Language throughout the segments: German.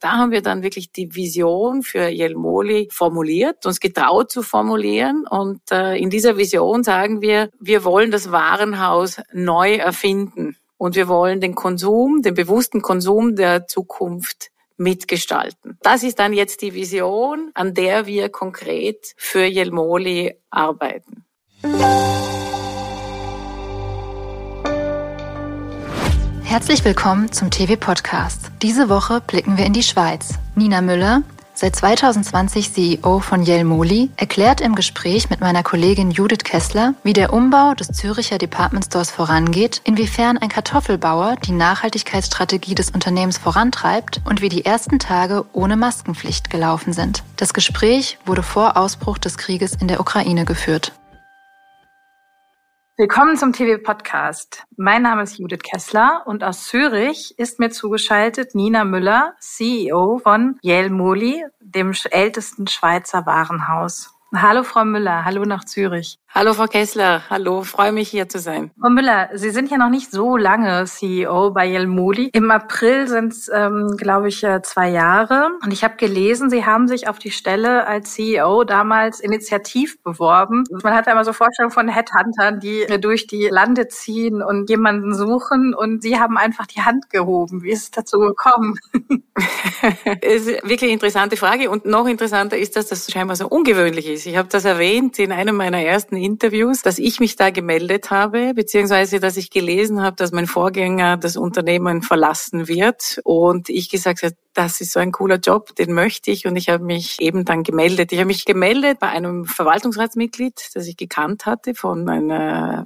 Da haben wir dann wirklich die Vision für Jelmoli formuliert, uns getraut zu formulieren. Und äh, in dieser Vision sagen wir, wir wollen das Warenhaus neu erfinden. Und wir wollen den Konsum, den bewussten Konsum der Zukunft mitgestalten. Das ist dann jetzt die Vision, an der wir konkret für Jelmoli arbeiten. Herzlich willkommen zum TV-Podcast. Diese Woche blicken wir in die Schweiz. Nina Müller, seit 2020 CEO von Jelmoli, erklärt im Gespräch mit meiner Kollegin Judith Kessler, wie der Umbau des Züricher Department Stores vorangeht, inwiefern ein Kartoffelbauer die Nachhaltigkeitsstrategie des Unternehmens vorantreibt und wie die ersten Tage ohne Maskenpflicht gelaufen sind. Das Gespräch wurde vor Ausbruch des Krieges in der Ukraine geführt. Willkommen zum TV-Podcast. Mein Name ist Judith Kessler und aus Zürich ist mir zugeschaltet Nina Müller, CEO von Jelmoli, dem ältesten Schweizer Warenhaus. Hallo Frau Müller, hallo nach Zürich. Hallo Frau Kessler, hallo, freue mich hier zu sein. Frau Müller, Sie sind ja noch nicht so lange CEO bei Jelmoli. Im April sind es, ähm, glaube ich, äh, zwei Jahre. Und ich habe gelesen, Sie haben sich auf die Stelle als CEO damals initiativ beworben. Man hat einmal so Vorstellungen von Headhuntern, die durch die Lande ziehen und jemanden suchen. Und Sie haben einfach die Hand gehoben. Wie ist es dazu gekommen? ist wirklich interessante Frage. Und noch interessanter ist, dass das scheinbar so ungewöhnlich ist. Ich habe das erwähnt in einem meiner ersten Interviews, dass ich mich da gemeldet habe, beziehungsweise dass ich gelesen habe, dass mein Vorgänger das Unternehmen verlassen wird. Und ich gesagt habe, das ist so ein cooler Job, den möchte ich. Und ich habe mich eben dann gemeldet. Ich habe mich gemeldet bei einem Verwaltungsratsmitglied, das ich gekannt hatte von einer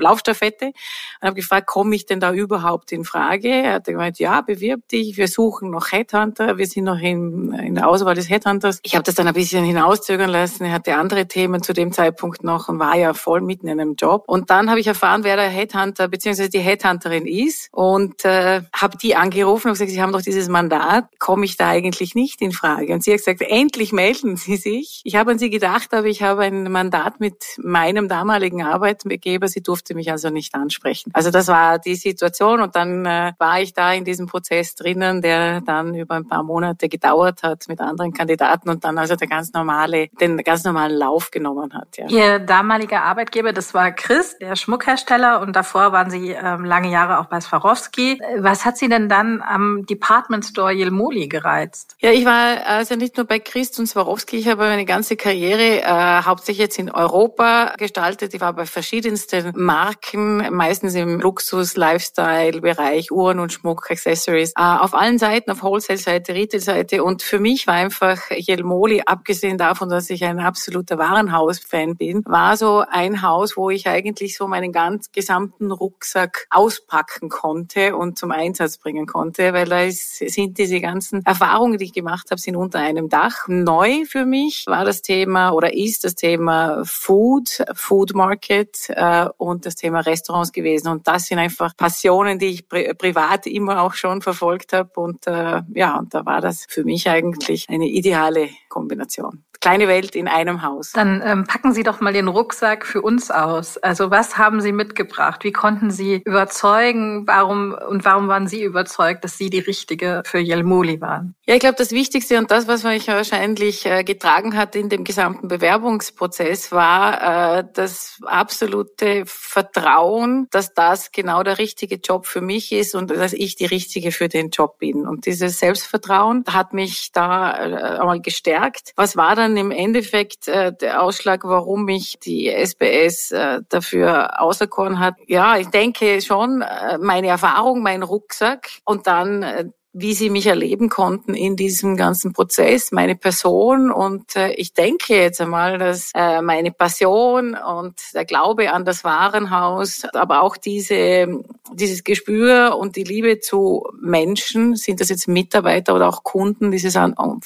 Laufstaffette. Und habe gefragt, komme ich denn da überhaupt in Frage? Er hat gemeint, ja, bewirb dich, wir suchen noch Headhunter, wir sind noch in, in der Auswahl des Headhunters. Ich habe das dann ein bisschen hinauszögern lassen, er hatte andere Themen zu dem Zeitpunkt noch und war ja voll mitten in einem Job. Und dann habe ich erfahren, wer der Headhunter bzw. die Headhunterin ist und äh, habe die angerufen und gesagt, sie haben doch dieses Mandat komme ich da eigentlich nicht in Frage. Und sie hat gesagt, endlich melden Sie sich. Ich habe an Sie gedacht, aber ich habe ein Mandat mit meinem damaligen Arbeitgeber. Sie durfte mich also nicht ansprechen. Also das war die Situation und dann äh, war ich da in diesem Prozess drinnen, der dann über ein paar Monate gedauert hat mit anderen Kandidaten und dann also der ganz normale, den ganz normalen Lauf genommen hat. Ja. Ihr damaliger Arbeitgeber, das war Chris, der Schmuckhersteller und davor waren Sie ähm, lange Jahre auch bei Swarovski. Was hat Sie denn dann am Department Store Moli gereizt? Ja, ich war also nicht nur bei Christ und Swarovski, ich habe meine ganze Karriere äh, hauptsächlich jetzt in Europa gestaltet. Ich war bei verschiedensten Marken, meistens im Luxus, Lifestyle-Bereich, Uhren und Schmuck, Accessories, äh, auf allen Seiten, auf Wholesale-Seite, Retail-Seite und für mich war einfach Jelmoli, abgesehen davon, dass ich ein absoluter Warenhaus-Fan bin, war so ein Haus, wo ich eigentlich so meinen ganz gesamten Rucksack auspacken konnte und zum Einsatz bringen konnte, weil da ist, sind diese ganzen Erfahrungen, die ich gemacht habe, sind unter einem Dach. Neu für mich war das Thema oder ist das Thema Food, Food Market äh, und das Thema Restaurants gewesen. Und das sind einfach Passionen, die ich pri privat immer auch schon verfolgt habe. Und äh, ja, und da war das für mich eigentlich eine ideale Kombination kleine Welt in einem Haus. Dann ähm, packen Sie doch mal den Rucksack für uns aus. Also was haben Sie mitgebracht? Wie konnten Sie überzeugen? Warum und warum waren Sie überzeugt, dass Sie die richtige für Jelmoli waren? Ja, ich glaube, das Wichtigste und das, was mich wahrscheinlich äh, getragen hat in dem gesamten Bewerbungsprozess, war äh, das absolute Vertrauen, dass das genau der richtige Job für mich ist und dass ich die richtige für den Job bin. Und dieses Selbstvertrauen hat mich da äh, einmal gestärkt. Was war dann dann im Endeffekt äh, der Ausschlag, warum mich die SBS äh, dafür auserkoren hat. Ja, ich denke schon, äh, meine Erfahrung, mein Rucksack und dann äh, wie sie mich erleben konnten in diesem ganzen Prozess, meine Person. Und äh, ich denke jetzt einmal, dass äh, meine Passion und der Glaube an das Warenhaus, aber auch diese, dieses Gespür und die Liebe zu Menschen, sind das jetzt Mitarbeiter oder auch Kunden, dieses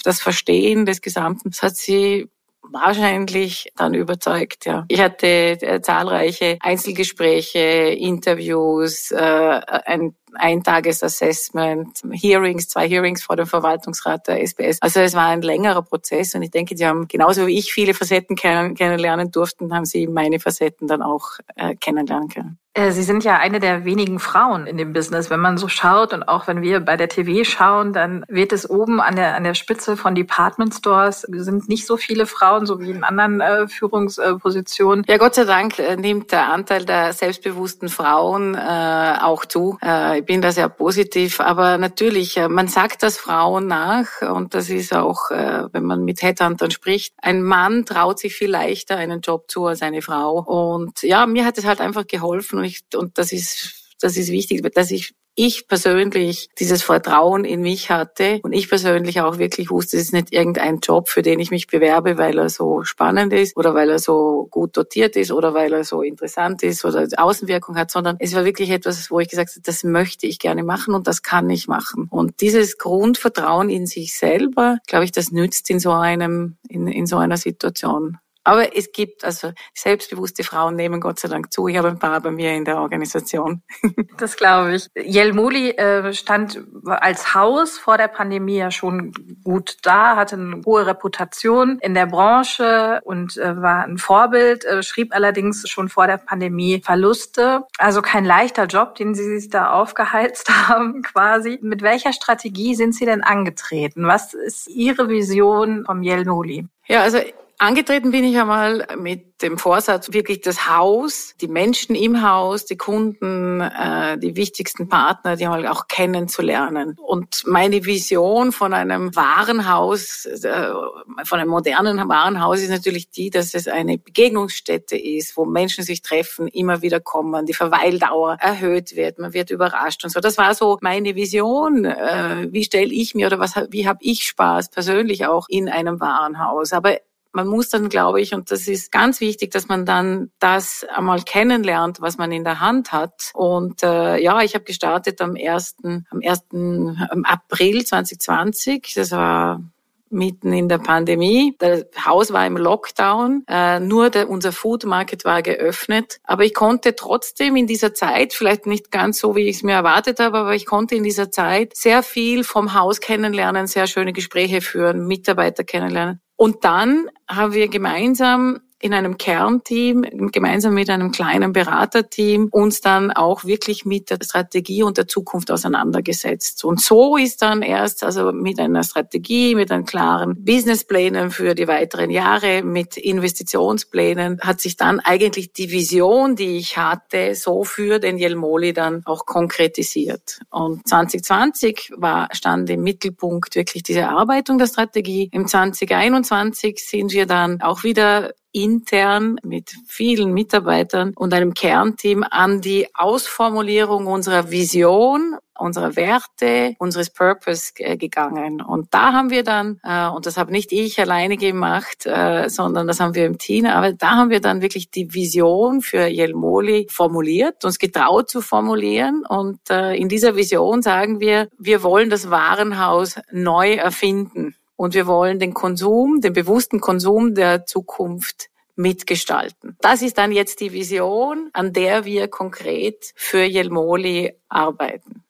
das Verstehen des Gesamten, das hat sie wahrscheinlich dann überzeugt, ja. Ich hatte äh, zahlreiche Einzelgespräche, Interviews, äh, ein Eintagesassessment, Hearings, zwei Hearings vor dem Verwaltungsrat der SBS. Also es war ein längerer Prozess und ich denke, die haben genauso wie ich viele Facetten kennenlernen durften, haben sie meine Facetten dann auch äh, kennenlernen können. Äh, sie sind ja eine der wenigen Frauen in dem Business. Wenn man so schaut und auch wenn wir bei der TV schauen, dann wird es oben an der, an der Spitze von Department Stores sind nicht so viele Frauen, so wie in anderen äh, Führungspositionen. Ja, Gott sei Dank äh, nimmt der Anteil der selbstbewussten Frauen äh, auch zu. Äh, ich bin da sehr positiv. Aber natürlich, äh, man sagt das Frauen nach und das ist auch, äh, wenn man mit Headhuntern spricht, ein Mann traut sich viel leichter einen Job zu als eine Frau. Und ja, mir hat es halt einfach geholfen nicht, und das ist, das ist wichtig, dass ich ich persönlich dieses Vertrauen in mich hatte und ich persönlich auch wirklich wusste, es ist nicht irgendein Job, für den ich mich bewerbe, weil er so spannend ist oder weil er so gut dotiert ist oder weil er so interessant ist oder Außenwirkung hat, sondern es war wirklich etwas, wo ich gesagt habe, das möchte ich gerne machen und das kann ich machen. Und dieses Grundvertrauen in sich selber, glaube ich, das nützt in so einem, in, in so einer Situation. Aber es gibt also selbstbewusste Frauen nehmen Gott sei Dank zu. Ich habe ein paar bei mir in der Organisation. Das glaube ich. Jelmoli äh, stand als Haus vor der Pandemie ja schon gut da, hatte eine hohe Reputation in der Branche und äh, war ein Vorbild, äh, schrieb allerdings schon vor der Pandemie Verluste. Also kein leichter Job, den Sie sich da aufgeheizt haben quasi. Mit welcher Strategie sind Sie denn angetreten? Was ist Ihre Vision vom Jelmoli? Ja, also Angetreten bin ich einmal mit dem Vorsatz, wirklich das Haus, die Menschen im Haus, die Kunden, äh, die wichtigsten Partner, die mal auch kennenzulernen. Und meine Vision von einem Warenhaus, äh, von einem modernen Warenhaus ist natürlich die, dass es eine Begegnungsstätte ist, wo Menschen sich treffen, immer wieder kommen, die Verweildauer erhöht wird, man wird überrascht und so. Das war so meine Vision. Äh, wie stelle ich mir oder was, wie habe ich Spaß persönlich auch in einem Warenhaus? Aber man muss dann, glaube ich, und das ist ganz wichtig, dass man dann das einmal kennenlernt, was man in der Hand hat. Und äh, ja, ich habe gestartet am 1. am 1. April 2020. Das war mitten in der Pandemie. Das Haus war im Lockdown, äh, nur der, unser Food Market war geöffnet. Aber ich konnte trotzdem in dieser Zeit, vielleicht nicht ganz so, wie ich es mir erwartet habe, aber ich konnte in dieser Zeit sehr viel vom Haus kennenlernen, sehr schöne Gespräche führen, Mitarbeiter kennenlernen. Und dann haben wir gemeinsam in einem Kernteam, gemeinsam mit einem kleinen Beraterteam, uns dann auch wirklich mit der Strategie und der Zukunft auseinandergesetzt. Und so ist dann erst, also mit einer Strategie, mit einem klaren Businessplänen für die weiteren Jahre, mit Investitionsplänen, hat sich dann eigentlich die Vision, die ich hatte, so für den Jelmoli dann auch konkretisiert. Und 2020 war, stand im Mittelpunkt wirklich diese Erarbeitung der Strategie. Im 2021 sind wir dann auch wieder intern mit vielen Mitarbeitern und einem Kernteam an die Ausformulierung unserer Vision unserer Werte, unseres Purpose äh, gegangen. Und da haben wir dann, äh, und das habe nicht ich alleine gemacht, äh, sondern das haben wir im Team, aber da haben wir dann wirklich die Vision für Jelmoli formuliert, uns getraut zu formulieren. Und in dieser Vision sagen wir, wir wollen das Warenhaus neu erfinden. Und wir wollen den Konsum, den bewussten Konsum der Zukunft mitgestalten. Das ist dann jetzt die Vision, an der wir konkret für Jelmoli arbeiten.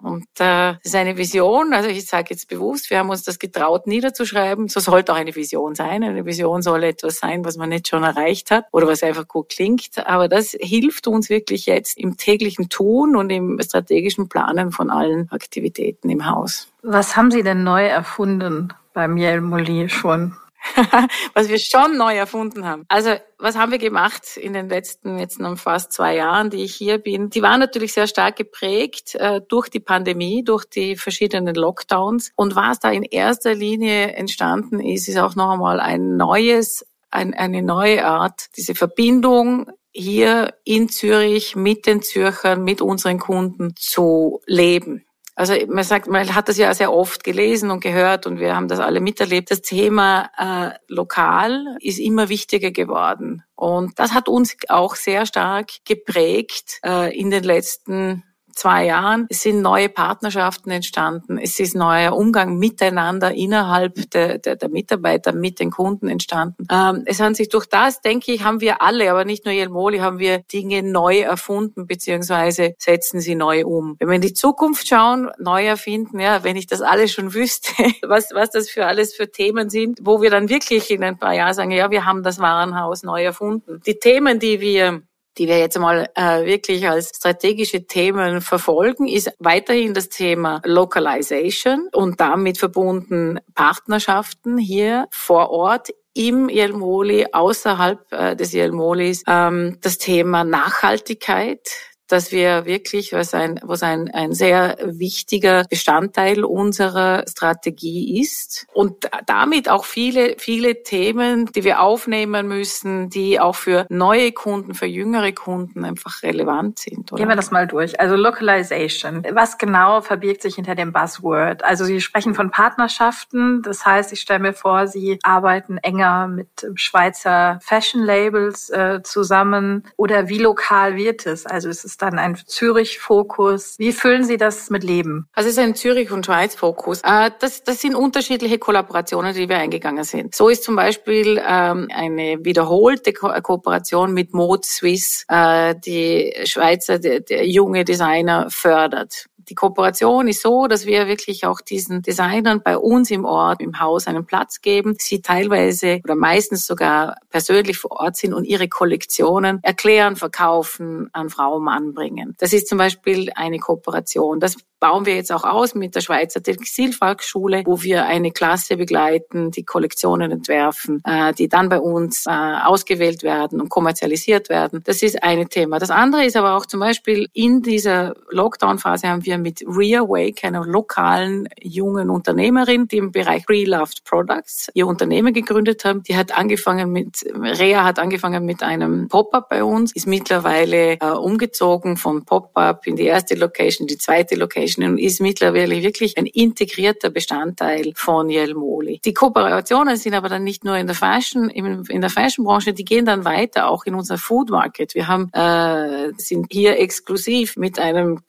Und äh, das ist eine Vision, also ich sage jetzt bewusst, wir haben uns das getraut niederzuschreiben. So sollte auch eine Vision sein. Eine Vision soll etwas sein, was man nicht schon erreicht hat oder was einfach gut klingt. Aber das hilft uns wirklich jetzt im täglichen Tun und im strategischen Planen von allen Aktivitäten im Haus. Was haben Sie denn neu erfunden? Beim Molly schon. was wir schon neu erfunden haben. Also, was haben wir gemacht in den letzten jetzt noch fast zwei Jahren, die ich hier bin? Die waren natürlich sehr stark geprägt äh, durch die Pandemie, durch die verschiedenen Lockdowns. Und was da in erster Linie entstanden ist, ist auch noch einmal ein neues, ein, eine neue Art, diese Verbindung hier in Zürich mit den Zürchern, mit unseren Kunden zu leben. Also man sagt, man hat das ja sehr oft gelesen und gehört und wir haben das alle miterlebt. Das Thema äh, lokal ist immer wichtiger geworden. Und das hat uns auch sehr stark geprägt äh, in den letzten zwei Jahren. Es sind neue Partnerschaften entstanden. Es ist neuer Umgang miteinander innerhalb der, der, der Mitarbeiter mit den Kunden entstanden. Ähm, es hat sich durch das, denke ich, haben wir alle, aber nicht nur Jelmoli, haben wir Dinge neu erfunden beziehungsweise setzen sie neu um. Wenn wir in die Zukunft schauen, neu erfinden, ja, wenn ich das alles schon wüsste, was, was das für alles für Themen sind, wo wir dann wirklich in ein paar Jahren sagen, ja, wir haben das Warenhaus neu erfunden. Die Themen, die wir die wir jetzt mal äh, wirklich als strategische Themen verfolgen, ist weiterhin das Thema Localization und damit verbunden Partnerschaften hier vor Ort im Jelmoli, außerhalb äh, des Jelmolis, ähm, das Thema Nachhaltigkeit, dass wir wirklich, was ein, was ein, ein sehr wichtiger Bestandteil unserer Strategie ist und damit auch viele, viele Themen, die wir aufnehmen müssen, die auch für neue Kunden, für jüngere Kunden einfach relevant sind. Oder? Gehen wir das mal durch. Also Localization. Was genau verbirgt sich hinter dem Buzzword? Also Sie sprechen von Partnerschaften. Das heißt, ich stelle mir vor, Sie arbeiten enger mit Schweizer Fashion Labels äh, zusammen oder wie lokal wird es? Also es ist dann ein Zürich-Fokus. Wie füllen Sie das mit Leben? Also es ist ein Zürich- und Schweiz-Fokus. Äh, das, das sind unterschiedliche Kollaborationen, die wir eingegangen sind. So ist zum Beispiel ähm, eine wiederholte Ko Kooperation mit Mode Swiss, äh, die Schweizer, der, der junge Designer fördert. Die Kooperation ist so, dass wir wirklich auch diesen Designern bei uns im Ort, im Haus einen Platz geben, sie teilweise oder meistens sogar persönlich vor Ort sind und ihre Kollektionen erklären, verkaufen, an Frau, Mann bringen. Das ist zum Beispiel eine Kooperation. Das bauen wir jetzt auch aus mit der Schweizer Textilfachschule, wo wir eine Klasse begleiten, die Kollektionen entwerfen, äh, die dann bei uns äh, ausgewählt werden und kommerzialisiert werden. Das ist ein Thema. Das andere ist aber auch zum Beispiel in dieser Lockdown-Phase haben wir mit Ria Wake, einer lokalen jungen Unternehmerin, die im Bereich Pre-Loved Products ihr Unternehmen gegründet haben. Die hat angefangen mit, Rea hat angefangen mit einem Pop-up bei uns, ist mittlerweile äh, umgezogen von Pop-up in die erste Location, die zweite Location und ist mittlerweile wirklich ein integrierter Bestandteil von Jelmoli. Die Kooperationen sind aber dann nicht nur in der Fashion, in der Fashionbranche, die gehen dann weiter auch in unser Food Market. Wir haben, äh, sind hier exklusiv mit einem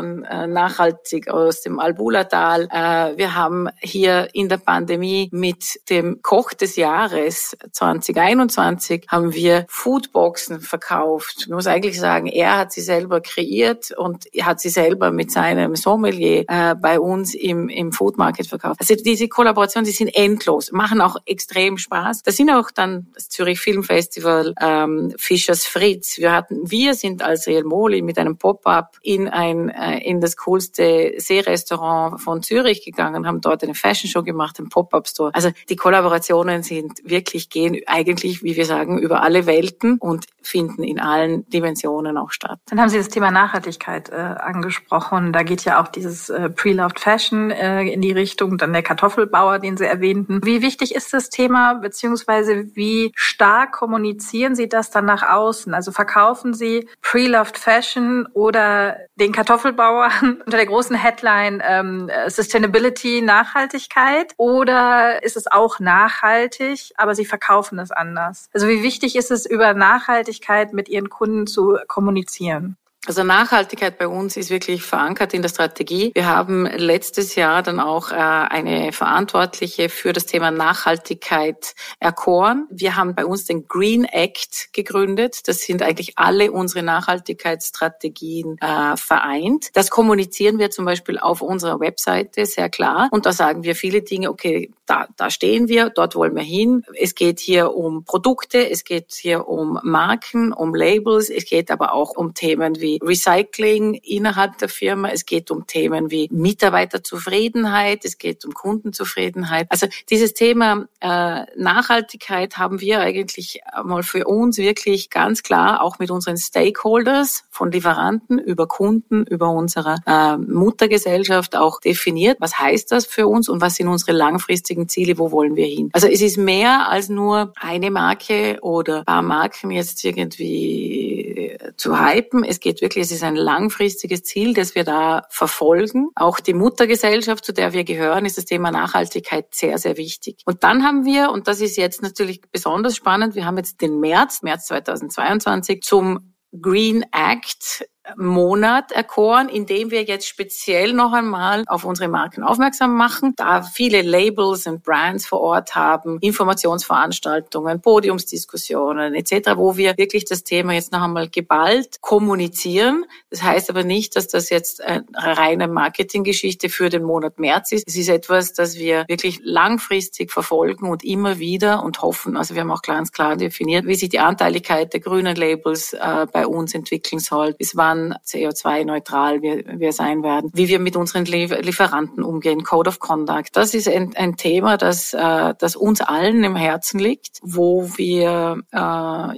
Kartoffelbauern äh, nachhaltig aus dem Albula-Tal. Äh, wir haben hier in der Pandemie mit dem Koch des Jahres 2021 haben wir Foodboxen verkauft. Ich muss eigentlich sagen, er hat sie selber kreiert und hat sie selber mit seinem Sommelier äh, bei uns im, im Food verkauft. Also diese Kollaborationen, die sind endlos, machen auch extrem Spaß. Da sind auch dann das Zürich Film Festival, ähm, Fischers Fritz. Wir hatten, wir sind als Real Moli mit einem Pop-up in ein äh, in das coolste Seerestaurant von Zürich gegangen, haben dort eine Fashion Show gemacht, einen Pop-up Store. Also die Kollaborationen sind wirklich gehen eigentlich, wie wir sagen, über alle Welten und finden in allen Dimensionen auch statt. Dann haben Sie das Thema Nachhaltigkeit äh, angesprochen da geht ja auch dieses äh, Pre-Loved Fashion äh, in die Richtung, dann der Kartoffelbauer, den Sie erwähnten. Wie wichtig ist das Thema, beziehungsweise wie stark kommunizieren Sie das dann nach außen? Also verkaufen Sie Pre-Loved Fashion oder den Kartoffelbauer unter der großen Headline ähm, Sustainability, Nachhaltigkeit? Oder ist es auch nachhaltig, aber Sie verkaufen es anders? Also wie wichtig ist es, über Nachhaltigkeit mit Ihren Kunden zu kommunizieren? Also Nachhaltigkeit bei uns ist wirklich verankert in der Strategie. Wir haben letztes Jahr dann auch äh, eine Verantwortliche für das Thema Nachhaltigkeit erkoren. Wir haben bei uns den Green Act gegründet. Das sind eigentlich alle unsere Nachhaltigkeitsstrategien äh, vereint. Das kommunizieren wir zum Beispiel auf unserer Webseite sehr klar. Und da sagen wir viele Dinge, okay, da, da stehen wir, dort wollen wir hin. Es geht hier um Produkte, es geht hier um Marken, um Labels, es geht aber auch um Themen wie Recycling innerhalb der Firma, es geht um Themen wie Mitarbeiterzufriedenheit, es geht um Kundenzufriedenheit. Also dieses Thema äh, Nachhaltigkeit haben wir eigentlich mal für uns wirklich ganz klar auch mit unseren Stakeholders von Lieferanten über Kunden, über unsere äh, Muttergesellschaft auch definiert. Was heißt das für uns und was sind unsere langfristigen Ziele? Wo wollen wir hin? Also es ist mehr als nur eine Marke oder paar Marken jetzt irgendwie zu hypen. Es geht wirklich, es ist ein langfristiges Ziel, das wir da verfolgen. Auch die Muttergesellschaft, zu der wir gehören, ist das Thema Nachhaltigkeit sehr, sehr wichtig. Und dann haben wir, und das ist jetzt natürlich besonders spannend, wir haben jetzt den März, März 2022, zum Green Act Monat erkoren, in dem wir jetzt speziell noch einmal auf unsere Marken aufmerksam machen, da viele Labels und Brands vor Ort haben, Informationsveranstaltungen, Podiumsdiskussionen etc., wo wir wirklich das Thema jetzt noch einmal geballt kommunizieren. Das heißt aber nicht, dass das jetzt eine reine Marketinggeschichte für den Monat März ist. Es ist etwas, das wir wirklich langfristig verfolgen und immer wieder und hoffen, also wir haben auch ganz klar definiert, wie sich die Anteiligkeit der grünen Labels äh, bei uns entwickeln soll, bis wann CO2-neutral wir, wir sein werden, wie wir mit unseren Lieferanten umgehen, Code of Conduct. Das ist ein, ein Thema, das, äh, das uns allen im Herzen liegt, wo wir äh,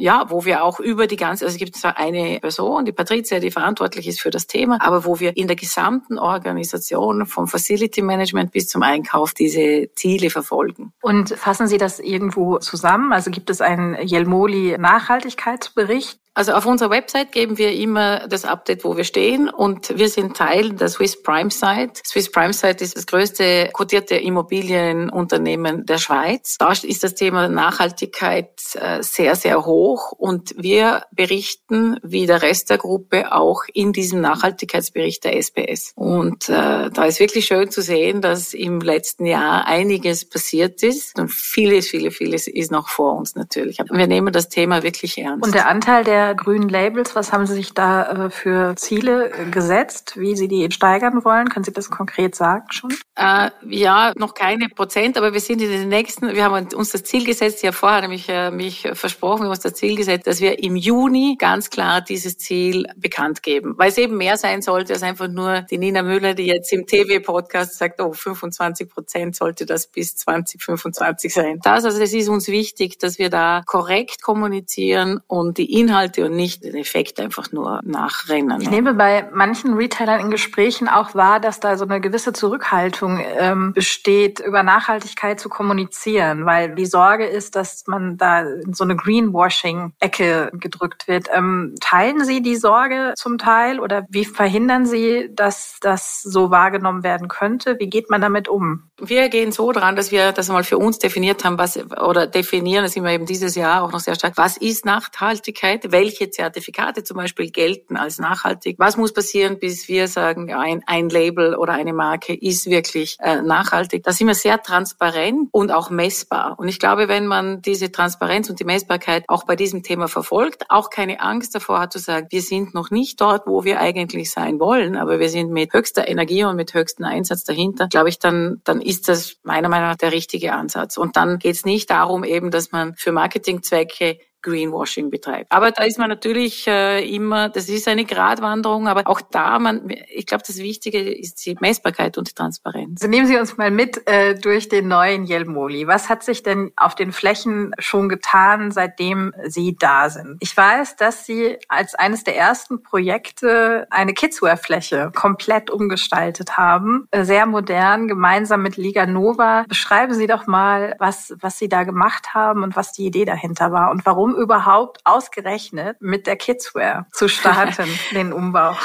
ja, wo wir auch über die ganze, also es gibt zwar eine Person, die Patricia, die verantwortlich ist für das Thema, aber wo wir in der gesamten Organisation vom Facility Management bis zum Einkauf diese Ziele verfolgen. Und fassen Sie das irgendwo zusammen? Also gibt es einen Jelmoli Nachhaltigkeitsbericht? Also auf unserer Website geben wir immer das Update, wo wir stehen und wir sind Teil der Swiss Prime Site. Swiss Prime Site ist das größte kotierte Immobilienunternehmen der Schweiz. Da ist das Thema Nachhaltigkeit äh, sehr, sehr hoch und wir berichten wie der Rest der Gruppe auch in diesem Nachhaltigkeitsbericht der SPS. Und äh, da ist wirklich schön zu sehen, dass im letzten Jahr einiges passiert ist und vieles, vieles, vieles ist noch vor uns natürlich. Wir nehmen das Thema wirklich ernst. Und der Anteil der grünen Labels, was haben Sie sich da äh, für Ziele äh, gesetzt, wie Sie die steigern wollen? Können Sie das konkret sagen schon? Äh, ja, noch keine Prozent, aber wir sind in den nächsten, wir haben uns das Ziel gesetzt, ja vorher nämlich äh, mich versprochen, wir haben uns das Ziel gesetzt, dass wir im Juni ganz klar dieses Ziel bekannt geben, weil es eben mehr sein sollte als einfach nur die Nina Müller, die jetzt im TV-Podcast sagt, oh, 25 Prozent sollte das bis 2025 sein. Das, also es ist uns wichtig, dass wir da korrekt kommunizieren und die Inhalte und nicht den Effekt einfach nur nachrennen. Ich nehme bei manchen Retailern in Gesprächen auch wahr, dass da so eine gewisse Zurückhaltung ähm, besteht, über Nachhaltigkeit zu kommunizieren, weil die Sorge ist, dass man da in so eine Greenwashing-Ecke gedrückt wird. Ähm, teilen Sie die Sorge zum Teil oder wie verhindern Sie, dass das so wahrgenommen werden könnte? Wie geht man damit um? Wir gehen so dran, dass wir das mal für uns definiert haben, was oder definieren, das sind wir eben dieses Jahr auch noch sehr stark. Was ist Nachhaltigkeit? welche Zertifikate zum Beispiel gelten als nachhaltig. Was muss passieren, bis wir sagen, ein, ein Label oder eine Marke ist wirklich äh, nachhaltig. Da sind wir sehr transparent und auch messbar. Und ich glaube, wenn man diese Transparenz und die Messbarkeit auch bei diesem Thema verfolgt, auch keine Angst davor hat zu sagen, wir sind noch nicht dort, wo wir eigentlich sein wollen, aber wir sind mit höchster Energie und mit höchstem Einsatz dahinter, glaube ich, dann, dann ist das meiner Meinung nach der richtige Ansatz. Und dann geht es nicht darum eben, dass man für Marketingzwecke Greenwashing betreibt. Aber da ist man natürlich äh, immer, das ist eine Gratwanderung, aber auch da, man, ich glaube, das Wichtige ist die Messbarkeit und die Transparenz. Also nehmen Sie uns mal mit äh, durch den neuen Jelmoli. Was hat sich denn auf den Flächen schon getan, seitdem Sie da sind? Ich weiß, dass Sie als eines der ersten Projekte eine Kidswear-Fläche komplett umgestaltet haben, äh, sehr modern, gemeinsam mit Liga Nova. Beschreiben Sie doch mal, was, was Sie da gemacht haben und was die Idee dahinter war und warum überhaupt ausgerechnet mit der Kidswear zu starten, den Umbau?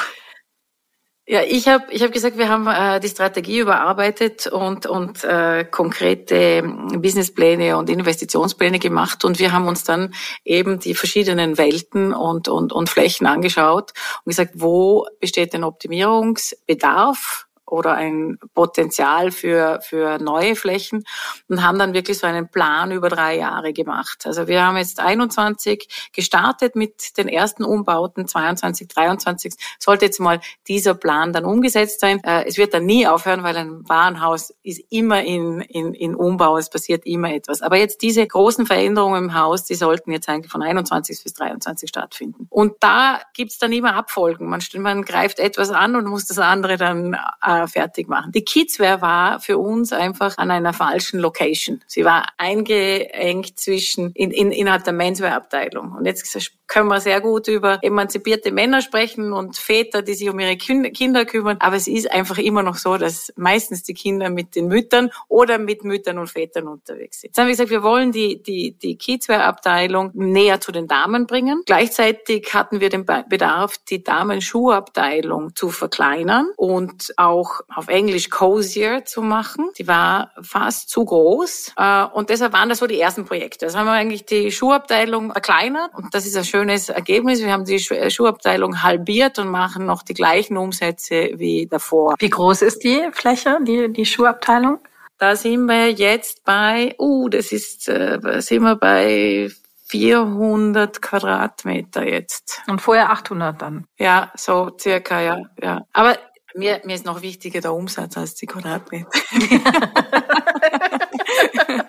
Ja, ich habe ich hab gesagt, wir haben äh, die Strategie überarbeitet und, und äh, konkrete Businesspläne und Investitionspläne gemacht und wir haben uns dann eben die verschiedenen Welten und, und, und Flächen angeschaut und gesagt, wo besteht denn Optimierungsbedarf oder ein Potenzial für, für neue Flächen und haben dann wirklich so einen Plan über drei Jahre gemacht. Also wir haben jetzt 21 gestartet mit den ersten Umbauten, 22, 23 sollte jetzt mal dieser Plan dann umgesetzt sein. Äh, es wird dann nie aufhören, weil ein Warenhaus ist immer in, in, in Umbau, es passiert immer etwas. Aber jetzt diese großen Veränderungen im Haus, die sollten jetzt eigentlich von 21 bis 23 stattfinden. Und da gibt's dann immer Abfolgen. Man, man greift etwas an und muss das andere dann äh, fertig machen. Die Kidswear war für uns einfach an einer falschen Location. Sie war eingeengt zwischen in, in, innerhalb der Menswear-Abteilung. Und jetzt können wir sehr gut über emanzipierte Männer sprechen und Väter, die sich um ihre Kinder kümmern. Aber es ist einfach immer noch so, dass meistens die Kinder mit den Müttern oder mit Müttern und Vätern unterwegs sind. Jetzt haben wir gesagt, wir wollen die, die, die Kidswear-Abteilung näher zu den Damen bringen. Gleichzeitig hatten wir den Bedarf, die Damenschuhabteilung zu verkleinern und auch auch auf Englisch cozier zu machen. Die war fast zu groß äh, und deshalb waren das so die ersten Projekte. Das haben wir eigentlich die Schuhabteilung verkleinert und das ist ein schönes Ergebnis. Wir haben die Schuhabteilung halbiert und machen noch die gleichen Umsätze wie davor. Wie groß ist die Fläche, die, die Schuhabteilung? Da sind wir jetzt bei, uh, das ist, äh, sind wir bei 400 Quadratmeter jetzt. Und vorher 800 dann? Ja, so circa, ja, ja. Aber mir, mir ist noch wichtiger der Umsatz als die Quadratmeter.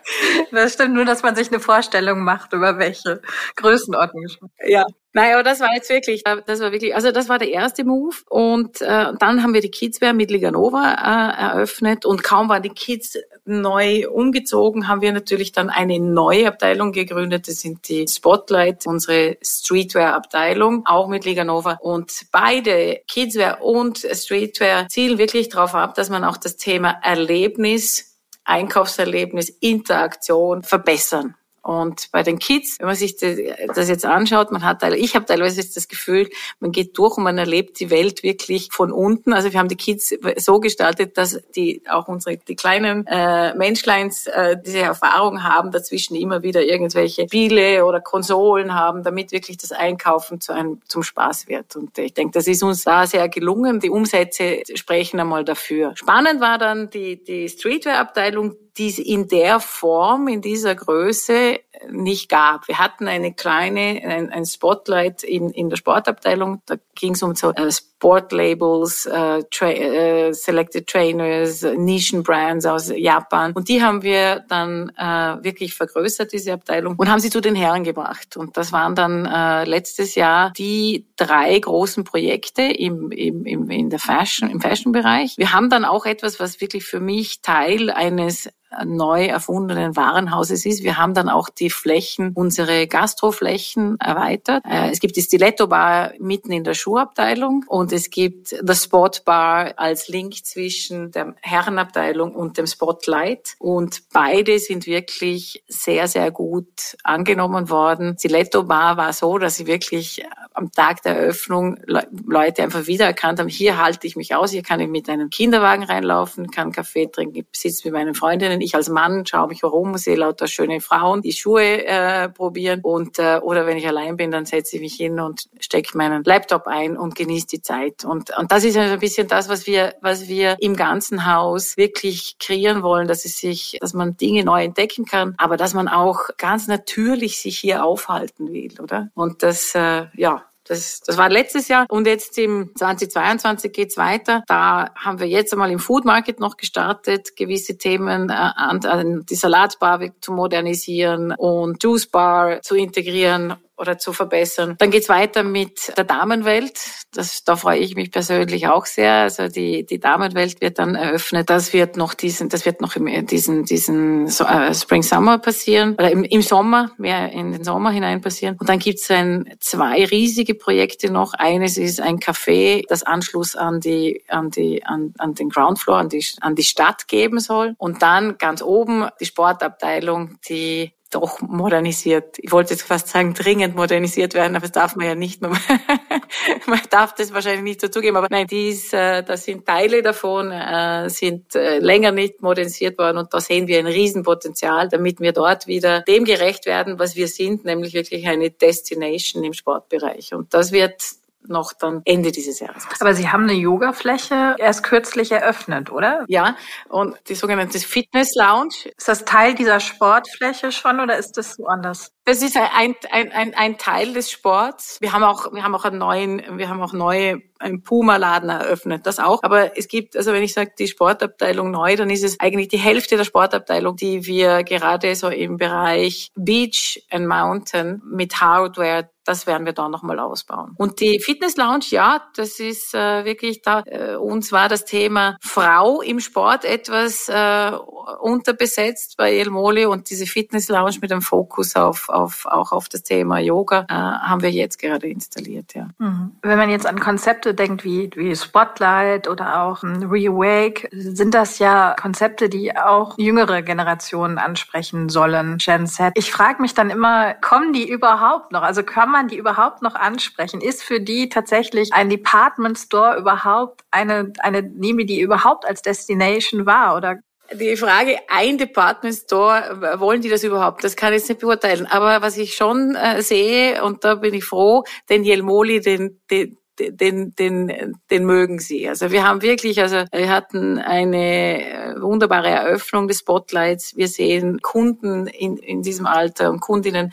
das stimmt nur, dass man sich eine Vorstellung macht, über welche Größenordnung. Ja, Nein, aber das war jetzt wirklich, das war wirklich, also das war der erste Move und äh, dann haben wir die Kidswear mit Liganova äh, eröffnet und kaum waren die Kids neu umgezogen, haben wir natürlich dann eine neue Abteilung gegründet. Das sind die Spotlight, unsere Streetwear-Abteilung, auch mit Liganova. Und beide, Kidswear und Streetwear, zielen wirklich darauf ab, dass man auch das Thema Erlebnis Einkaufserlebnis, Interaktion verbessern. Und bei den Kids, wenn man sich das jetzt anschaut, man hat, ich habe teilweise das Gefühl, man geht durch und man erlebt die Welt wirklich von unten. Also wir haben die Kids so gestaltet, dass die auch unsere die kleinen äh, Menschleins äh, diese Erfahrung haben, dazwischen immer wieder irgendwelche Spiele oder Konsolen haben, damit wirklich das Einkaufen zu einem zum Spaß wird. Und ich denke, das ist uns da sehr gelungen. Die Umsätze sprechen einmal dafür. Spannend war dann die die Streetwear-Abteilung die es in der Form, in dieser Größe nicht gab. Wir hatten eine kleine, ein, ein Spotlight in, in der Sportabteilung, da ging es um so äh, Sportlabels, äh, tra äh, Selected Trainers, Nischenbrands aus Japan. Und die haben wir dann äh, wirklich vergrößert, diese Abteilung, und haben sie zu den Herren gebracht. Und das waren dann äh, letztes Jahr die drei großen Projekte im, im, im, in der Fashion, im Fashion-Bereich. Wir haben dann auch etwas, was wirklich für mich Teil eines neu erfundenen Warenhauses ist. Wir haben dann auch die Flächen, unsere Gastroflächen erweitert. Äh, es gibt die Stiletto Bar mitten in der Schuhabteilung und es gibt das Spot Bar als Link zwischen der Herrenabteilung und dem Spotlight. Und beide sind wirklich sehr, sehr gut angenommen worden. Stiletto Bar war so, dass sie wirklich am Tag der Eröffnung Leute einfach wiedererkannt haben, hier halte ich mich aus, hier kann ich mit einem Kinderwagen reinlaufen, kann Kaffee trinken, sitze mit meinen Freundinnen. Ich als Mann schaue mich herum, sehe lauter schöne Frauen, die Schuhe äh, probieren und äh, oder wenn ich allein bin, dann setze ich mich hin und stecke meinen Laptop ein und genieße die Zeit. Und, und das ist also ein bisschen das, was wir, was wir im ganzen Haus wirklich kreieren wollen, dass es sich, dass man Dinge neu entdecken kann, aber dass man auch ganz natürlich sich hier aufhalten will, oder? Und das, äh, ja, das, das war letztes Jahr und jetzt im 2022 geht's weiter. Da haben wir jetzt einmal im Food Market noch gestartet, gewisse Themen äh, an, an die Salatbar zu modernisieren und Juice Bar zu integrieren oder zu verbessern. Dann geht's weiter mit der Damenwelt. Das, da freue ich mich persönlich auch sehr. Also die, die Damenwelt wird dann eröffnet. Das wird noch diesen, das wird noch im, diesen, diesen äh, Spring Summer passieren oder im, im Sommer, mehr in den Sommer hinein passieren. Und dann gibt's ein, zwei riesige Projekte noch. Eines ist ein Café, das Anschluss an die, an die, an, an den Ground Floor, an die, an die Stadt geben soll. Und dann ganz oben die Sportabteilung, die doch modernisiert. Ich wollte jetzt fast sagen, dringend modernisiert werden, aber das darf man ja nicht. Man, darf das wahrscheinlich nicht so zugeben. Aber nein, dies, äh, das sind Teile davon, äh, sind äh, länger nicht modernisiert worden und da sehen wir ein Riesenpotenzial, damit wir dort wieder dem gerecht werden, was wir sind, nämlich wirklich eine Destination im Sportbereich. Und das wird noch dann Ende dieses Jahres. Aber Sie haben eine Yoga-Fläche erst kürzlich eröffnet, oder? Ja, und die sogenannte Fitness Lounge. Ist das Teil dieser Sportfläche schon oder ist das woanders? Das ist ein, ein, ein, ein Teil des Sports. Wir haben auch, wir haben auch einen neuen, wir haben auch neue, einen Puma-Laden eröffnet, das auch. Aber es gibt, also wenn ich sage, die Sportabteilung neu, dann ist es eigentlich die Hälfte der Sportabteilung, die wir gerade so im Bereich Beach and Mountain mit Hardware das werden wir da nochmal ausbauen. Und die Fitness Lounge, ja, das ist äh, wirklich da. Äh, uns war das Thema Frau im Sport etwas äh, unterbesetzt bei El Moli und diese Fitness Lounge mit dem Fokus auf auf, auch auf das Thema Yoga, äh, haben wir jetzt gerade installiert, ja. Mhm. Wenn man jetzt an Konzepte denkt wie, wie Spotlight oder auch Rewake, sind das ja Konzepte, die auch jüngere Generationen ansprechen sollen, Gen Z. Ich frage mich dann immer, kommen die überhaupt noch? Also kann man die überhaupt noch ansprechen? Ist für die tatsächlich ein Department Store überhaupt eine, eine, nehmen die überhaupt als Destination wahr oder die Frage, ein Department Store, wollen die das überhaupt? Das kann ich jetzt nicht beurteilen. Aber was ich schon äh, sehe, und da bin ich froh, den Jelmoli, den, den, den, den, den mögen sie. Also wir haben wirklich, also wir hatten eine äh, wunderbare Eröffnung des Spotlights. Wir sehen Kunden in, in diesem Alter und Kundinnen,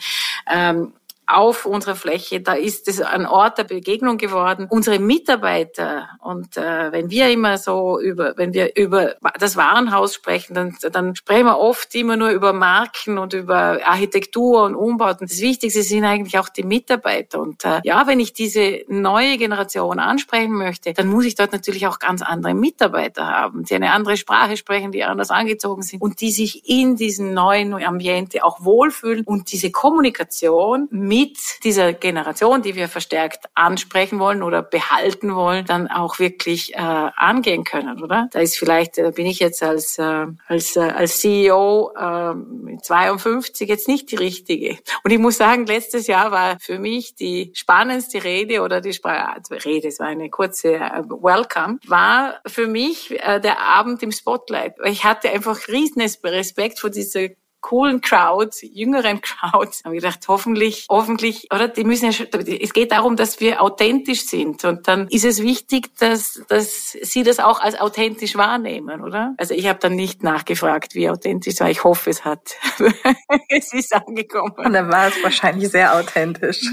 ähm, auf unserer Fläche. Da ist es ein Ort der Begegnung geworden. Unsere Mitarbeiter und äh, wenn wir immer so über, wenn wir über das Warenhaus sprechen, dann, dann sprechen wir oft immer nur über Marken und über Architektur und Umbauten. Das Wichtigste sind eigentlich auch die Mitarbeiter. Und äh, ja, wenn ich diese neue Generation ansprechen möchte, dann muss ich dort natürlich auch ganz andere Mitarbeiter haben, die eine andere Sprache sprechen, die anders angezogen sind und die sich in diesem neuen Ambiente auch wohlfühlen und diese Kommunikation mit mit dieser Generation, die wir verstärkt ansprechen wollen oder behalten wollen, dann auch wirklich äh, angehen können, oder? Da ist vielleicht, da bin ich jetzt als äh, als äh, als CEO äh, 52 jetzt nicht die richtige. Und ich muss sagen, letztes Jahr war für mich die spannendste Rede oder die Spra also Rede, es war eine kurze äh, Welcome, war für mich äh, der Abend im Spotlight. Ich hatte einfach riesen Respekt vor dieser coolen Crowds, jüngeren Crowds, haben wir gedacht, hoffentlich, hoffentlich, oder die müssen ja, es geht darum, dass wir authentisch sind und dann ist es wichtig, dass, dass sie das auch als authentisch wahrnehmen, oder? Also ich habe dann nicht nachgefragt, wie authentisch es war. Ich hoffe, es hat, es ist angekommen. Und dann war es wahrscheinlich sehr authentisch.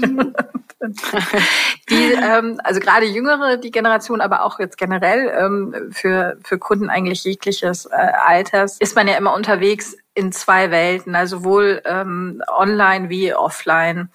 die, ähm, also gerade jüngere, die Generation, aber auch jetzt generell ähm, für, für Kunden eigentlich jegliches äh, Alters, ist man ja immer unterwegs in zwei Welten, also sowohl ähm, online wie offline.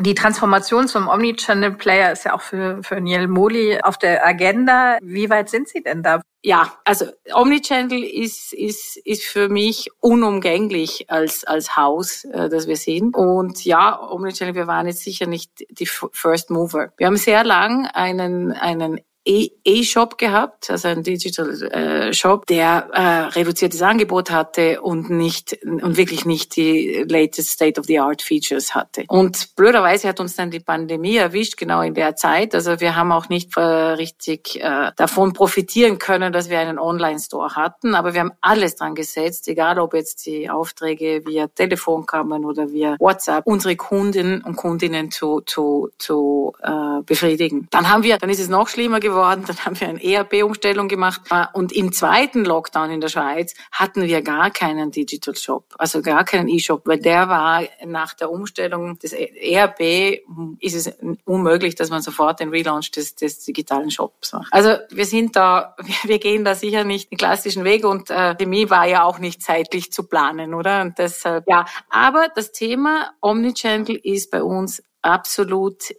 Die Transformation zum Omnichannel-Player ist ja auch für, für Niel Moli auf der Agenda. Wie weit sind Sie denn da? Ja, also Omnichannel ist, ist, ist für mich unumgänglich als, als Haus, äh, das wir sind. Und ja, Omnichannel, wir waren jetzt sicher nicht die First Mover. Wir haben sehr lang einen, einen E-Shop gehabt, also ein Digital äh, Shop, der äh, reduziertes Angebot hatte und nicht und wirklich nicht die latest State of the Art Features hatte. Und blöderweise hat uns dann die Pandemie erwischt, genau in der Zeit. Also wir haben auch nicht äh, richtig äh, davon profitieren können, dass wir einen Online-Store hatten, aber wir haben alles dran gesetzt, egal ob jetzt die Aufträge via Telefon kamen oder via WhatsApp, unsere Kunden und Kundinnen zu zu zu äh, befriedigen. Dann haben wir, dann ist es noch schlimmer geworden geworden. Dann haben wir eine ERP-Umstellung gemacht. Und im zweiten Lockdown in der Schweiz hatten wir gar keinen Digital Shop, also gar keinen E-Shop, weil der war nach der Umstellung des ERP ist es unmöglich, dass man sofort den Relaunch des, des digitalen Shops macht. Also wir sind da, wir gehen da sicher nicht den klassischen Weg und äh, Pandemie war ja auch nicht zeitlich zu planen, oder? Und deshalb, ja. Aber das Thema Omnichannel ist bei uns absolut äh,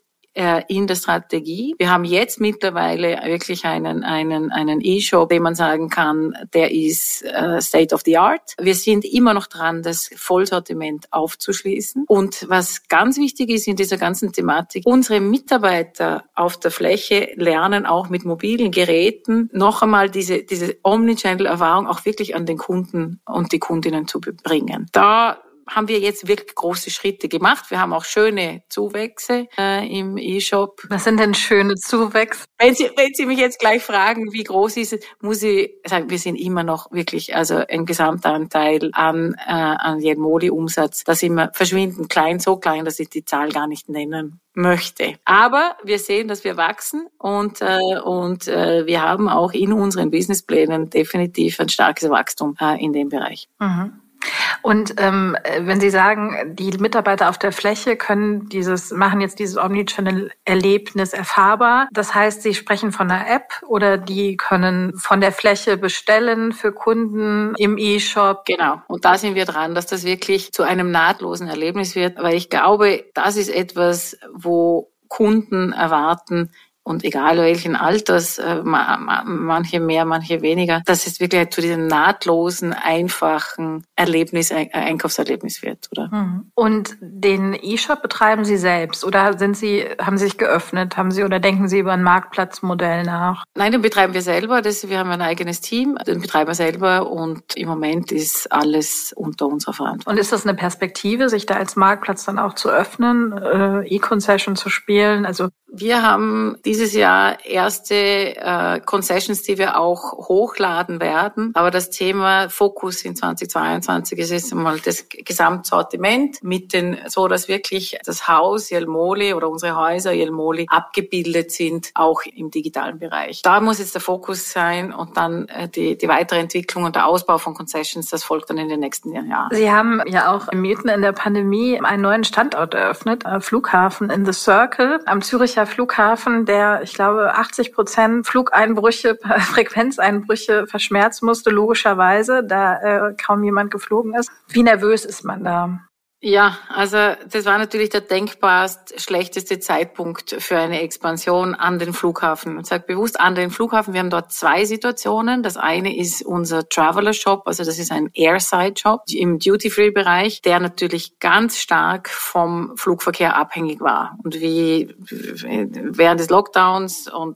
in der Strategie. Wir haben jetzt mittlerweile wirklich einen einen einen E-Shop, den man sagen kann, der ist äh, State of the Art. Wir sind immer noch dran, das Vollsortiment aufzuschließen. Und was ganz wichtig ist in dieser ganzen Thematik, unsere Mitarbeiter auf der Fläche lernen auch mit mobilen Geräten noch einmal diese diese Omnichannel-Erfahrung auch wirklich an den Kunden und die Kundinnen zu bringen. Da haben wir jetzt wirklich große Schritte gemacht. Wir haben auch schöne Zuwächse äh, im E-Shop. Was sind denn schöne Zuwächse? Wenn Sie, wenn Sie mich jetzt gleich fragen, wie groß ist es, muss ich sagen, wir sind immer noch wirklich, also ein Gesamtanteil an, äh, an jedem Modi-Umsatz, da sind wir verschwindend klein, so klein, dass ich die Zahl gar nicht nennen möchte. Aber wir sehen, dass wir wachsen und, äh, und äh, wir haben auch in unseren Businessplänen definitiv ein starkes Wachstum äh, in dem Bereich. Mhm. Und ähm, wenn Sie sagen, die Mitarbeiter auf der Fläche können dieses, machen jetzt dieses Omnichannel-Erlebnis erfahrbar. Das heißt, Sie sprechen von einer App oder die können von der Fläche bestellen für Kunden im E-Shop. Genau. Und da sind wir dran, dass das wirklich zu einem nahtlosen Erlebnis wird. Weil ich glaube, das ist etwas, wo Kunden erwarten, und egal welchen Alters, äh, manche mehr, manche weniger, dass es wirklich zu diesem nahtlosen, einfachen Erlebnis, Einkaufserlebnis wird, oder? Mhm. Und den E-Shop betreiben Sie selbst oder sind Sie, haben Sie sich geöffnet, haben Sie oder denken Sie über ein Marktplatzmodell nach? Nein, den betreiben wir selber. Das, wir haben ein eigenes Team, den betreiben wir selber und im Moment ist alles unter unserer Verantwortung. Und ist das eine Perspektive, sich da als Marktplatz dann auch zu öffnen, äh, E-Concession zu spielen? Also wir haben dieses Jahr erste äh, Concessions, die wir auch hochladen werden. Aber das Thema Fokus in 2022 ist jetzt einmal das Gesamtsortiment mit den, so dass wirklich das Haus Jelmoli oder unsere Häuser Jelmoli abgebildet sind, auch im digitalen Bereich. Da muss jetzt der Fokus sein und dann äh, die, die weitere Entwicklung und der Ausbau von Concessions, das folgt dann in den nächsten Jahren. Sie haben ja auch mitten in der Pandemie einen neuen Standort eröffnet, Flughafen in The Circle am Züricher Münchner Flughafen, der, ich glaube, 80 Prozent Flugeinbrüche, Frequenzeinbrüche verschmerzen musste, logischerweise, da äh, kaum jemand geflogen ist. Wie nervös ist man da? Ja, also das war natürlich der denkbarst schlechteste Zeitpunkt für eine Expansion an den Flughafen. Ich sage bewusst an den Flughafen. Wir haben dort zwei Situationen. Das eine ist unser Traveler Shop, also das ist ein Airside Shop im Duty-Free-Bereich, der natürlich ganz stark vom Flugverkehr abhängig war. Und wie während des Lockdowns und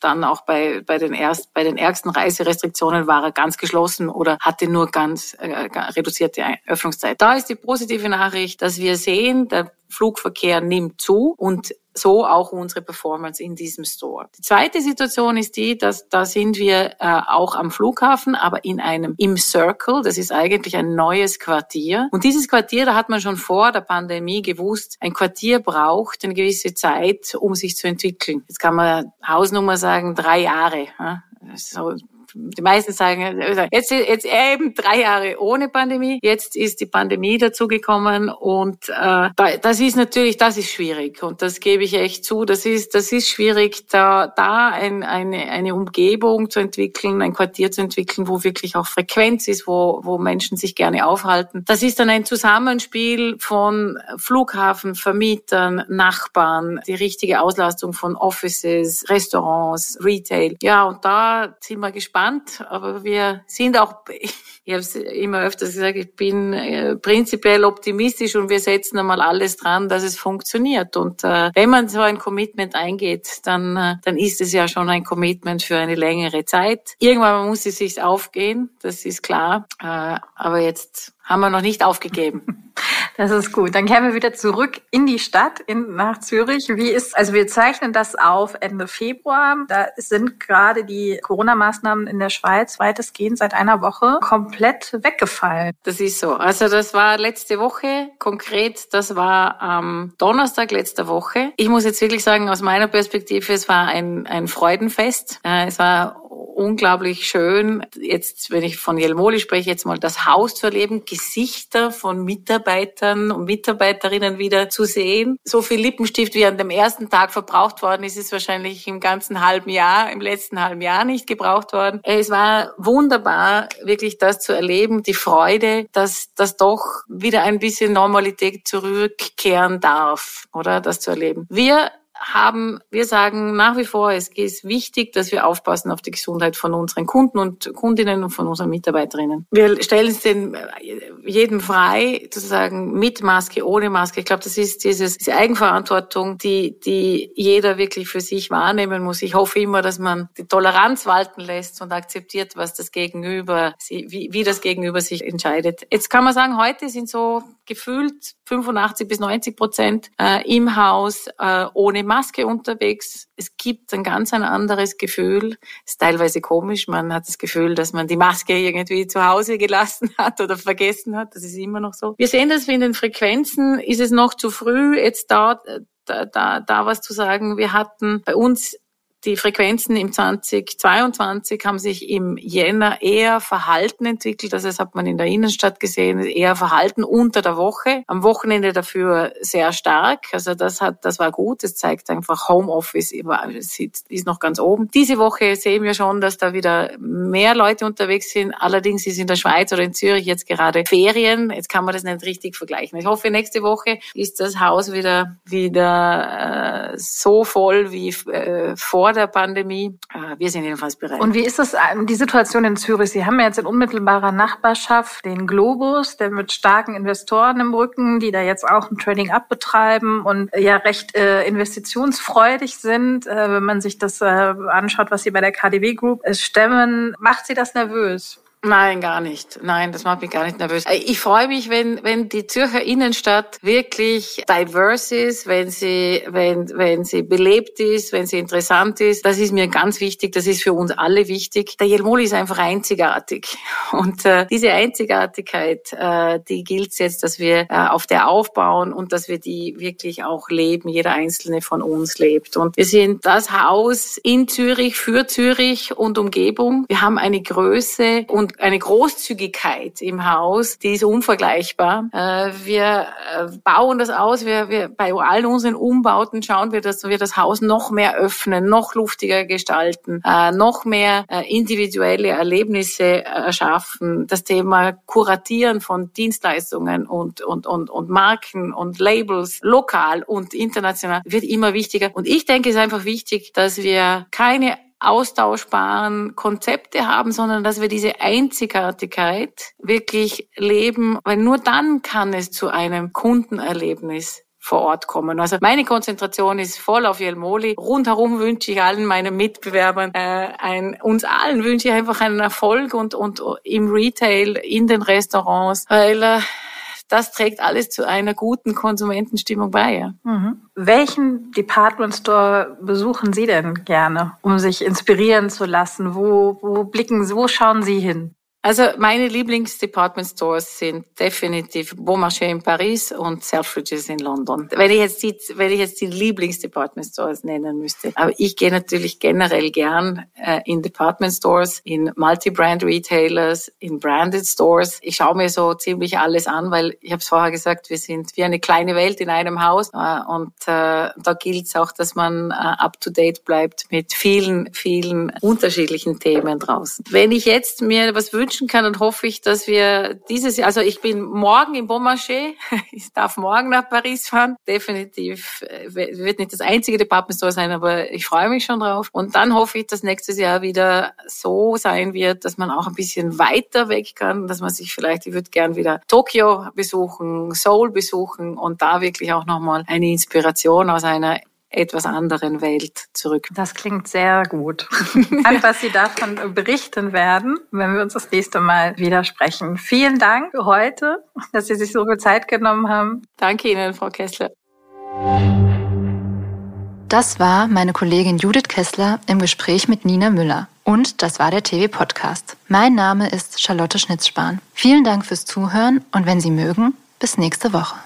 dann auch bei, bei, den erst, bei den ärgsten Reiserestriktionen war er ganz geschlossen oder hatte nur ganz äh, reduzierte Öffnungszeit. Da ist die positive Nachricht, dass wir sehen, der Flugverkehr nimmt zu und so auch unsere Performance in diesem Store. Die zweite Situation ist die, dass da sind wir äh, auch am Flughafen, aber in einem im Circle. Das ist eigentlich ein neues Quartier. Und dieses Quartier, da hat man schon vor der Pandemie gewusst, ein Quartier braucht eine gewisse Zeit, um sich zu entwickeln. Jetzt kann man Hausnummer sagen, drei Jahre. Ja? So die meisten sagen, jetzt, jetzt eben drei Jahre ohne Pandemie, jetzt ist die Pandemie dazugekommen und äh, das ist natürlich, das ist schwierig und das gebe ich echt zu, das ist, das ist schwierig, da, da ein, eine, eine Umgebung zu entwickeln, ein Quartier zu entwickeln, wo wirklich auch Frequenz ist, wo, wo Menschen sich gerne aufhalten. Das ist dann ein Zusammenspiel von Flughafen, Vermietern, Nachbarn, die richtige Auslastung von Offices, Restaurants, Retail. Ja, und da sind wir gespannt, gespannt, aber wir sind auch, ich habe es immer öfters gesagt, ich bin äh, prinzipiell optimistisch und wir setzen einmal alles dran, dass es funktioniert. Und äh, wenn man so ein Commitment eingeht, dann, äh, dann ist es ja schon ein Commitment für eine längere Zeit. Irgendwann muss es sich aufgehen, das ist klar. Aber jetzt haben wir noch nicht aufgegeben. Das ist gut. Dann kehren wir wieder zurück in die Stadt, in, nach Zürich. Wie ist, also wir zeichnen das auf Ende Februar. Da sind gerade die Corona-Maßnahmen in der Schweiz weitestgehend seit einer Woche komplett weggefallen. Das ist so. Also das war letzte Woche konkret. Das war am Donnerstag letzter Woche. Ich muss jetzt wirklich sagen, aus meiner Perspektive, es war ein, ein Freudenfest. Äh, es war unglaublich schön, jetzt, wenn ich von Jelmoli spreche, jetzt mal das Haus zu erleben, Gesichter von Mitarbeitern und Mitarbeiterinnen wieder zu sehen. So viel Lippenstift, wie an dem ersten Tag verbraucht worden ist, ist wahrscheinlich im ganzen halben Jahr, im letzten halben Jahr nicht gebraucht worden. Es war wunderbar, wirklich das zu erleben, die Freude, dass das doch wieder ein bisschen Normalität zurückkehren darf, oder das zu erleben. Wir haben, wir sagen nach wie vor, es ist wichtig, dass wir aufpassen auf die Gesundheit von unseren Kunden und Kundinnen und von unseren Mitarbeiterinnen. Wir stellen es den äh, jedem frei, zu sagen, mit Maske, ohne Maske. Ich glaube, das ist dieses, diese Eigenverantwortung, die, die jeder wirklich für sich wahrnehmen muss. Ich hoffe immer, dass man die Toleranz walten lässt und akzeptiert, was das Gegenüber, wie, wie das Gegenüber sich entscheidet. Jetzt kann man sagen, heute sind so gefühlt 85 bis 90 Prozent äh, im Haus äh, ohne Maske unterwegs. Es gibt ein ganz ein anderes Gefühl. Ist teilweise komisch. Man hat das Gefühl, dass man die Maske irgendwie zu Hause gelassen hat oder vergessen hat. Das ist immer noch so. Wir sehen das in den Frequenzen. Ist es noch zu früh, jetzt da, da, da, da was zu sagen? Wir hatten bei uns die Frequenzen im 2022 haben sich im Jänner eher verhalten entwickelt. Also das hat man in der Innenstadt gesehen, eher verhalten unter der Woche. Am Wochenende dafür sehr stark. Also das hat, das war gut. Das zeigt einfach Homeoffice ist noch ganz oben. Diese Woche sehen wir schon, dass da wieder mehr Leute unterwegs sind. Allerdings ist in der Schweiz oder in Zürich jetzt gerade Ferien. Jetzt kann man das nicht richtig vergleichen. Ich hoffe, nächste Woche ist das Haus wieder, wieder äh, so voll wie äh, vor der Pandemie. Äh, wir sind jedenfalls bereit. Und wie ist das ähm, die Situation in Zürich? Sie haben ja jetzt in unmittelbarer Nachbarschaft den Globus, der mit starken Investoren im Rücken, die da jetzt auch ein Trading Up betreiben und ja recht äh, investitionsfreudig sind. Äh, wenn man sich das äh, anschaut, was sie bei der KDW Group äh, stemmen, macht sie das nervös? Nein, gar nicht. Nein, das macht mich gar nicht nervös. Äh, ich freue mich, wenn, wenn die Zürcher Innenstadt wirklich diverse ist, wenn sie, wenn, wenn sie belebt ist, wenn sie interessant ist. Das ist mir ganz wichtig. Das ist für uns alle wichtig. Der Jelmoli ist einfach einzigartig. Und äh, diese Einzigartigkeit, äh, die gilt jetzt, dass wir äh, auf der aufbauen und dass wir die wirklich auch leben. Jeder einzelne von uns lebt. Und wir sind das Haus in Zürich, für Zürich und Umgebung. Wir haben eine Größe und und eine Großzügigkeit im Haus, die ist unvergleichbar. Äh, wir äh, bauen das aus. Wir, wir, bei allen unseren Umbauten schauen wir, dass wir das Haus noch mehr öffnen, noch luftiger gestalten, äh, noch mehr individuelle Erlebnisse erschaffen. Das Thema Kuratieren von Dienstleistungen und, und, und, und Marken und Labels, lokal und international, wird immer wichtiger. Und ich denke, es ist einfach wichtig, dass wir keine austauschbaren Konzepte haben, sondern dass wir diese Einzigartigkeit wirklich leben, weil nur dann kann es zu einem Kundenerlebnis vor Ort kommen. Also meine Konzentration ist voll auf Jelmoli. Rundherum wünsche ich allen meinen Mitbewerbern, äh, ein, uns allen wünsche ich einfach einen Erfolg und, und im Retail, in den Restaurants, weil äh, das trägt alles zu einer guten Konsumentenstimmung bei. Ja. Mhm. Welchen Department Store besuchen Sie denn gerne, um sich inspirieren zu lassen? Wo, wo blicken wo schauen Sie hin? Also meine Lieblings-Department Stores sind definitiv Beaumarchais in Paris und Selfridges in London. Wenn ich jetzt die, wenn ich jetzt die Lieblings-Department Stores nennen müsste. Aber ich gehe natürlich generell gern äh, in Department Stores, in Multi-Brand Retailers, in Branded Stores. Ich schaue mir so ziemlich alles an, weil ich habe es vorher gesagt, wir sind wie eine kleine Welt in einem Haus äh, und äh, da gilt es auch, dass man äh, up to date bleibt mit vielen, vielen unterschiedlichen Themen draußen. Wenn ich jetzt mir was wünsche wünschen kann und hoffe ich, dass wir dieses Jahr, also ich bin morgen im Beaumarchais, ich darf morgen nach Paris fahren, definitiv äh, wird nicht das einzige Department Store sein, aber ich freue mich schon drauf. Und dann hoffe ich, dass nächstes Jahr wieder so sein wird, dass man auch ein bisschen weiter weg kann, dass man sich vielleicht, ich würde gern wieder Tokio besuchen, Seoul besuchen und da wirklich auch nochmal eine Inspiration aus einer etwas anderen Welt zurück. Das klingt sehr gut. An was Sie davon berichten werden, wenn wir uns das nächste Mal wieder sprechen. Vielen Dank für heute, dass Sie sich so viel Zeit genommen haben. Danke Ihnen, Frau Kessler. Das war meine Kollegin Judith Kessler im Gespräch mit Nina Müller. Und das war der TV-Podcast. Mein Name ist Charlotte Schnitzspahn. Vielen Dank fürs Zuhören und wenn Sie mögen, bis nächste Woche.